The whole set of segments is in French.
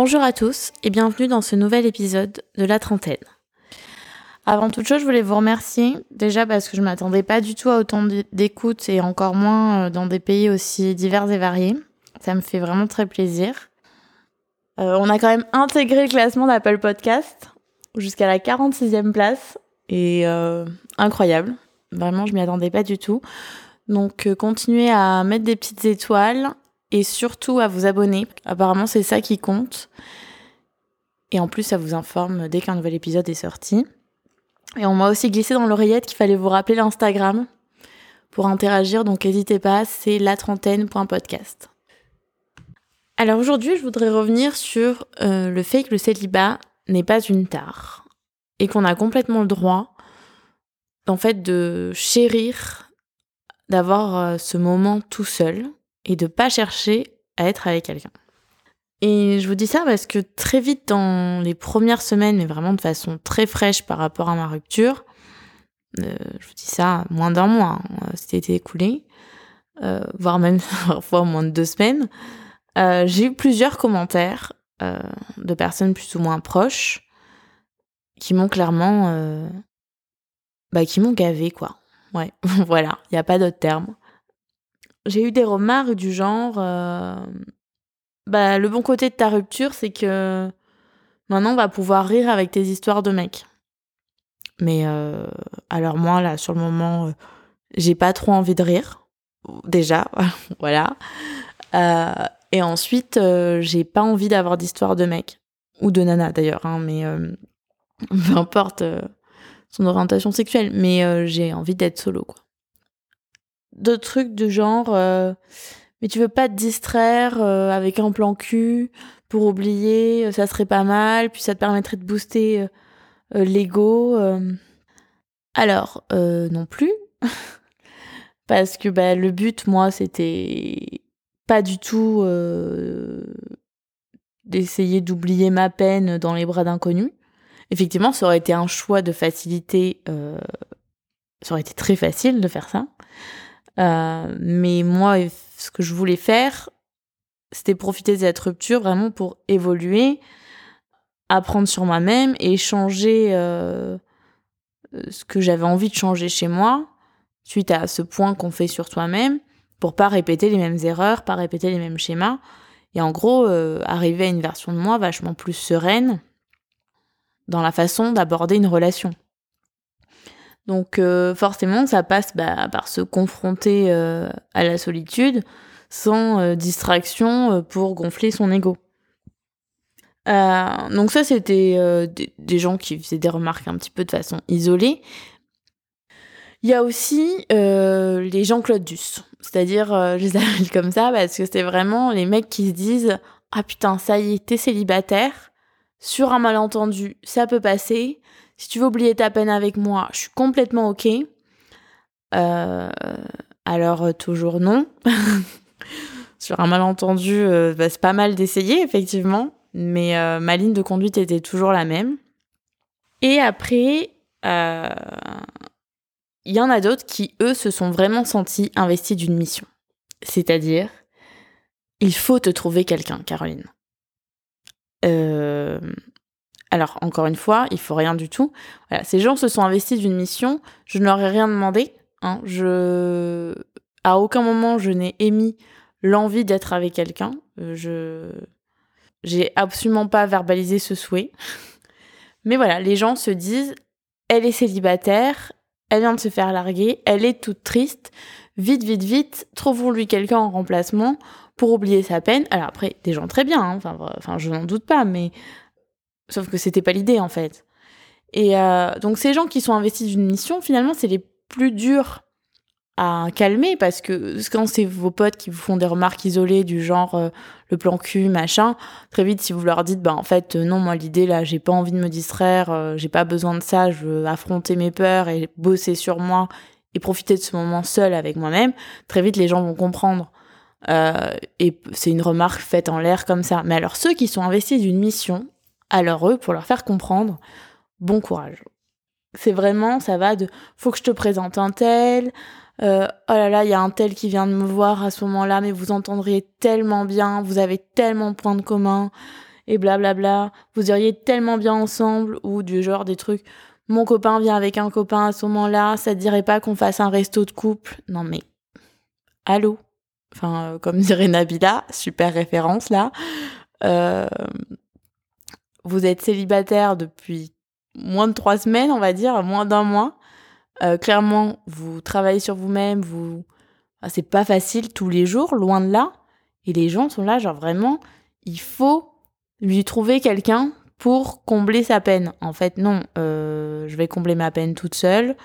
Bonjour à tous et bienvenue dans ce nouvel épisode de la trentaine. Avant toute chose, je voulais vous remercier déjà parce que je m'attendais pas du tout à autant d'écoute et encore moins euh, dans des pays aussi divers et variés. Ça me fait vraiment très plaisir. Euh, on a quand même intégré le classement d'Apple Podcast jusqu'à la 46e place et euh, incroyable. Vraiment, je m'y attendais pas du tout. Donc, continuez à mettre des petites étoiles et surtout à vous abonner. Apparemment, c'est ça qui compte. Et en plus, ça vous informe dès qu'un nouvel épisode est sorti. Et on m'a aussi glissé dans l'oreillette qu'il fallait vous rappeler l'Instagram pour interagir, donc n'hésitez pas, c'est latrentaine.podcast. Alors aujourd'hui, je voudrais revenir sur euh, le fait que le célibat n'est pas une tare et qu'on a complètement le droit, en fait, de chérir, d'avoir euh, ce moment tout seul et de pas chercher à être avec quelqu'un. Et je vous dis ça parce que très vite dans les premières semaines, mais vraiment de façon très fraîche par rapport à ma rupture, euh, je vous dis ça moins d'un mois, hein, c'était été écoulé, voire même parfois moins de deux semaines. Euh, j'ai eu plusieurs commentaires euh, de personnes plus ou moins proches qui m'ont clairement. Euh, bah, qui m'ont gavé, quoi. Ouais, voilà, il n'y a pas d'autre terme. J'ai eu des remarques du genre. bah, le bon côté de ta rupture, c'est que maintenant on va pouvoir rire avec tes histoires de mecs. Mais alors, moi, là, sur le moment, j'ai pas trop envie de rire. Déjà, voilà. Et ensuite, euh, j'ai pas envie d'avoir d'histoire de mec. Ou de nana d'ailleurs, hein, mais euh, peu importe euh, son orientation sexuelle. Mais j'ai envie d'être solo, quoi. D'autres trucs de genre, mais tu veux pas te distraire avec un plan cul pour oublier, ça serait pas mal, puis ça te permettrait de booster l'ego. Alors, non plus. Parce que bah, le but, moi, c'était pas du tout euh, d'essayer d'oublier ma peine dans les bras d'inconnus. Effectivement, ça aurait été un choix de facilité, euh, ça aurait été très facile de faire ça. Euh, mais moi, ce que je voulais faire, c'était profiter de cette rupture vraiment pour évoluer, apprendre sur moi-même et changer ce que j'avais envie de changer chez moi suite à ce point qu'on fait sur toi-même pour pas répéter les mêmes erreurs, pas répéter les mêmes schémas. Et en gros, euh, arriver à une version de moi vachement plus sereine dans la façon d'aborder une relation. Donc euh, forcément, ça passe bah, par se confronter euh, à la solitude sans distraction pour gonfler son ego. donc ça, c'était des, gens qui faisaient des remarques un petit peu de façon isolée, il y a aussi euh, les Jean-Claude Duss. C'est-à-dire, euh, je les appelle comme ça parce que c'est vraiment les mecs qui se disent Ah putain, ça y est, t'es célibataire. Sur un malentendu, ça peut passer. Si tu veux oublier ta peine avec moi, je suis complètement OK. Euh, alors, toujours non. Sur un malentendu, bah, c'est pas mal d'essayer, effectivement. Mais ma ligne de conduite était toujours la même. Et après, il y en a d'autres qui, eux, se sont vraiment sentis investis d'une mission. C'est-à-dire, il faut te trouver quelqu'un, Caroline. Euh, alors, encore une fois, il faut rien du tout. Ces gens se sont investis d'une mission. Je ne leur ai rien demandé. Hein. Je, à aucun moment, je n'ai émis l'envie d'être avec quelqu'un. Euh, je, j'ai absolument pas verbalisé ce souhait. Mais voilà, les gens se disent, elle est célibataire, elle vient de se faire larguer, elle est toute triste. Vite, vite, vite, trouvons-lui quelqu'un en remplacement pour oublier sa peine. Alors après, des gens très bien, hein, enfin, je n'en doute pas, mais sauf que c'était pas l'idée en fait. Et euh, donc ces gens qui sont investis d'une mission, finalement, c'est les plus durs à calmer parce que quand c'est vos potes qui vous font des remarques isolées du genre euh, le plan cul machin très vite si vous leur dites bah en fait euh, non moi l'idée là j'ai pas envie de me distraire j'ai pas besoin de ça je veux affronter mes peurs et bosser sur moi et profiter de ce moment seul avec moi-même très vite les gens vont comprendre et c'est une remarque faite en l'air comme ça mais alors ceux qui sont investis d'une mission alors eux pour leur faire comprendre bon courage c'est vraiment ça va de faut que je te présente un tel euh, oh là là, il y a un tel qui vient de me voir à ce moment-là, mais vous entendriez tellement bien, vous avez tellement de points de commun. et blablabla. Vous iriez tellement bien ensemble ou du genre des trucs. Mon copain vient avec un copain à ce moment-là, ça te dirait pas qu'on fasse un resto de couple? Non mais, allô? Enfin, euh, comme dirait Nabila, super référence là. Euh, vous êtes célibataire depuis moins de trois semaines, on va dire, moins d'un mois. Euh, clairement, vous travaillez sur vous-même, vous... Ah, c'est pas facile tous les jours, loin de là. Et les gens sont là, genre vraiment, il faut lui trouver quelqu'un pour combler sa peine. En fait, non, euh, je vais combler ma peine toute seule,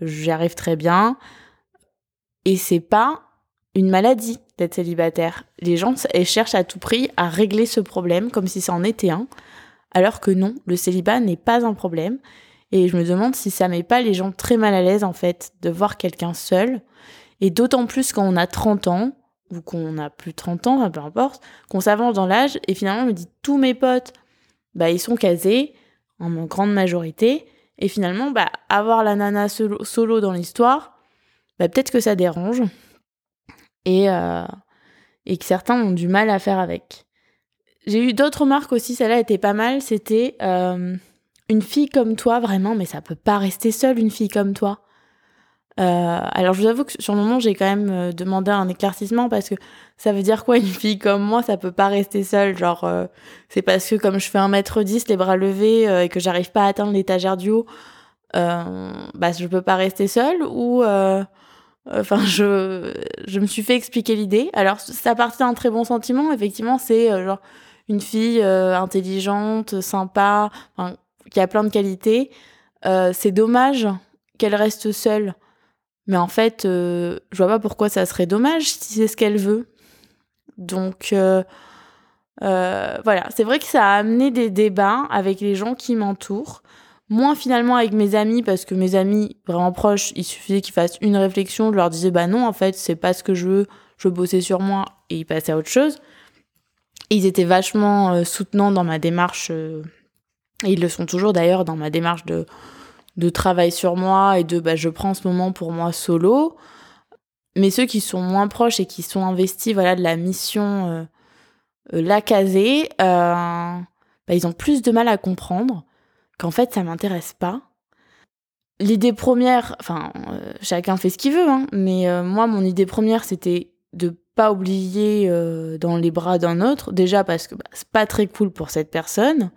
j'y arrive très bien. Et c'est pas une maladie d'être célibataire. Les gens cherchent à tout prix à régler ce problème comme si ça en était un, alors que non, le célibat n'est pas un problème. Et je me demande si ça met pas les gens très mal à l'aise en fait de voir quelqu'un seul. Et d'autant plus quand on a 30 ans, ou qu'on a plus de 30 ans, peu importe, qu'on s'avance dans l'âge, et finalement on me dit tous mes potes, bah ils sont casés, en grande majorité, et finalement, bah avoir la nana solo, dans l'histoire, bah peut-être que ça dérange, et, euh, et que certains ont du mal à faire avec. J'ai eu d'autres remarques aussi, celle-là était pas mal, c'était... Euh, une fille comme toi, vraiment, mais ça peut pas rester seule, une fille comme toi. Euh, alors je vous avoue que sur le moment j'ai quand même euh, demandé un éclaircissement parce que ça veut dire quoi une fille comme moi? Ça peut pas rester seule genre c'est parce que comme je fais un mètre 10 les bras levés et que j'arrive pas à atteindre l'étagère du haut bah je peux pas rester seule ou enfin je je me suis fait expliquer l'idée alors ça partait d'un très bon sentiment effectivement c'est genre une fille intelligente sympa qui a plein de qualités. Euh, c'est dommage qu'elle reste seule. Mais en fait, euh, je vois pas pourquoi ça serait dommage si c'est ce qu'elle veut. Donc euh, voilà, c'est vrai que ça a amené des débats avec les gens qui m'entourent. Moins finalement avec mes amis, parce que mes amis vraiment proches, il suffisait qu'ils fassent une réflexion, je leur disais bah non, en fait, c'est pas ce que je veux, je veux bosser sur moi, et ils passaient à autre chose. Ils étaient vachement soutenants dans ma démarche et ils le sont toujours d'ailleurs dans ma démarche de, de travail sur moi et de bah, je prends ce moment pour moi solo. Mais ceux qui sont moins proches et qui sont investis voilà, de la mission euh, euh la caser, euh, bah, ils ont plus de mal à comprendre qu'en fait ça m'intéresse pas. L'idée première, enfin euh, chacun fait ce qu'il veut, hein, mais moi mon idée première c'était de pas oublier dans les bras d'un autre, déjà parce que bah, c'est pas très cool pour cette personne,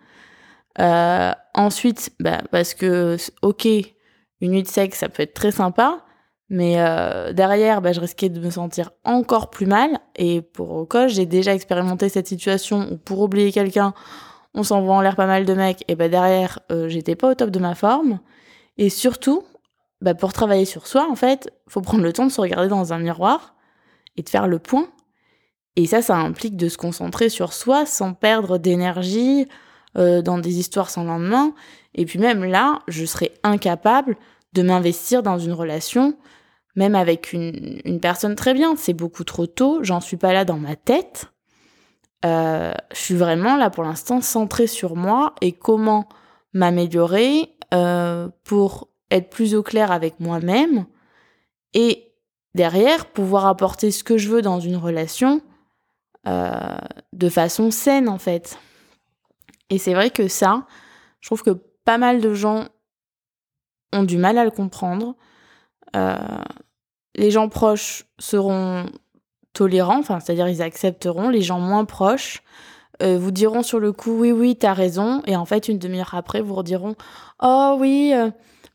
euh, ensuite, bah, parce que, ok, une nuit de sexe, ça peut être très sympa, mais euh, derrière, bah, je risquais de me sentir encore plus mal. Et pour au j'ai déjà expérimenté cette situation où pour oublier quelqu'un, on s'envoie en l'air pas mal de mecs, et bah derrière, euh, j'étais pas au top de ma forme. Et surtout, bah, pour travailler sur soi, en fait, faut prendre le temps de se regarder dans un miroir et de faire le point. Et ça, ça implique de se concentrer sur soi sans perdre d'énergie, euh, dans des histoires sans lendemain. Et puis même là, je serais incapable de m'investir dans une relation, même avec une, une personne très bien. C'est beaucoup trop tôt, j'en suis pas là dans ma tête. Euh, je suis vraiment là pour l'instant centrée sur moi et comment m'améliorer euh, pour être plus au clair avec moi-même et derrière pouvoir apporter ce que je veux dans une relation euh, de façon saine en fait. Et c'est vrai que ça, je trouve que pas mal de gens ont du mal à le comprendre. Euh, les gens proches seront tolérants, enfin, c'est-à-dire ils accepteront. Les gens moins proches euh, vous diront sur le coup oui, oui, t'as raison. Et en fait, une demi-heure après, vous rediront oh oui,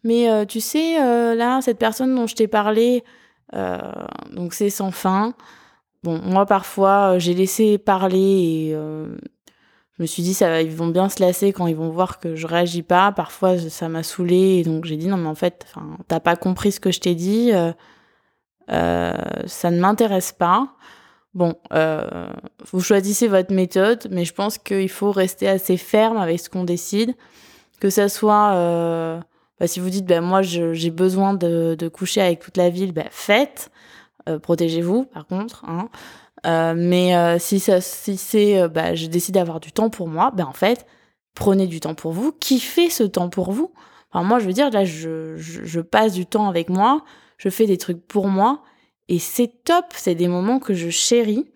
mais tu sais, là, cette personne dont je t'ai parlé, donc c'est sans fin. Bon, moi, parfois, j'ai laissé parler et je me suis dit ça ils vont bien se lasser quand ils vont voir que je réagis pas. Parfois ça m'a saoulé et donc j'ai dit non mais en fait t'as pas compris ce que je t'ai dit euh, euh, ça ne m'intéresse pas. Bon euh, vous choisissez votre méthode mais je pense qu'il faut rester assez ferme avec ce qu'on décide. Que ça soit euh, bah, si vous dites bah, moi j'ai besoin de, de, coucher avec toute la ville bah, faites euh, protégez-vous par contre hein. Euh, mais euh, si, ça, si c'est, euh, bah, je décide d'avoir du temps pour moi, ben en fait, prenez du temps pour vous, kiffez ce temps pour vous. Enfin, moi, je veux dire, là, je, je, je, passe du temps avec moi, je fais des trucs pour moi, et c'est top, c'est des moments que je chéris.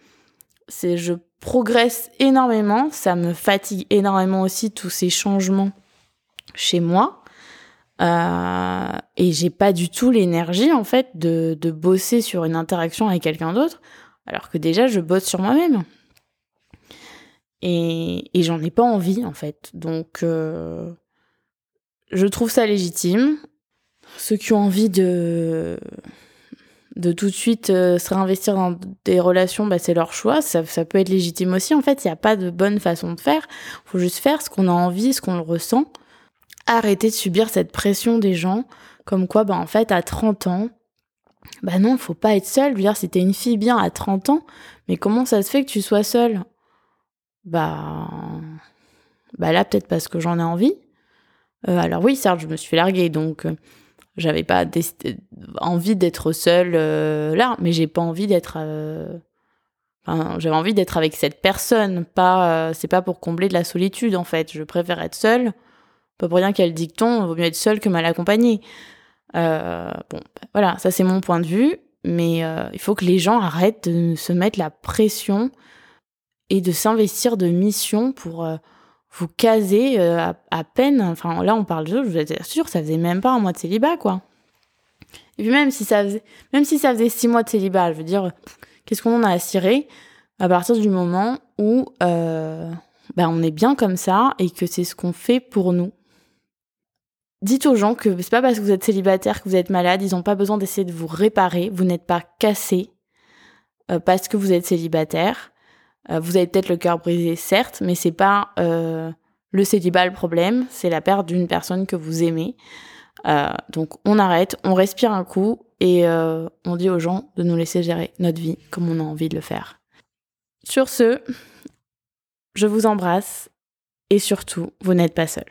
C'est, je progresse énormément, ça me fatigue énormément aussi tous ces changements chez moi. Euh, et j'ai pas du tout l'énergie en fait de, de bosser sur une interaction avec quelqu'un d'autre, alors que déjà je bosse sur moi-même. Et, et j'en ai pas envie en fait. Donc euh, je trouve ça légitime. Ceux qui ont envie de de tout de suite euh, se réinvestir dans des relations, bah, c'est leur choix. Ça, ça, peut être légitime aussi. En fait, il n'y a pas de bonne façon de faire. Il faut juste faire ce qu'on a envie, ce qu'on ressent. Arrêter de subir cette pression des gens, comme quoi, bah, en fait, à 30 ans, bah non, faut pas être seule. Je veux dire, si t'es une fille bien à 30 ans, mais comment ça se fait que tu sois seule? Bah, bah là, peut-être parce que j'en ai envie. Euh, alors oui, certes, je me suis larguée, donc euh, j'avais pas envie d'être seule euh, là, mais j'ai pas envie d'être. J'avais envie d'être avec cette personne. Pas, c'est pas pour combler de la solitude en fait. Je préfère être seule. Pas pour rien qu'il y a le dicton, vaut mieux être seule que mal accompagnée. bon, bah, voilà, ça c'est mon point de vue. Mais il faut que les gens arrêtent de se mettre la pression et de s'investir de missions pour vous casez euh, à, peine. Enfin, là, on parle de, je vous assure, ça faisait même pas un mois de célibat, quoi. Et puis même si ça faisait, même si ça faisait six mois de célibat, je veux dire, qu'est-ce qu'on en a à cirer à partir du moment où euh, bah, on est bien comme ça et que c'est ce qu'on fait pour nous? Dites aux gens que c'est pas parce que vous êtes célibataire que vous êtes malade, ils n'ont pas besoin d'essayer de vous réparer, vous n'êtes pas cassé euh, parce que vous êtes célibataire. Euh, vous avez peut-être le cœur brisé, certes, mais c'est pas euh, le célibat le problème, c'est la perte d'une personne que vous aimez. Donc on arrête, on respire un coup et on dit aux gens de nous laisser gérer notre vie comme on a envie de le faire. Sur ce, je vous embrasse et surtout, vous n'êtes pas seul.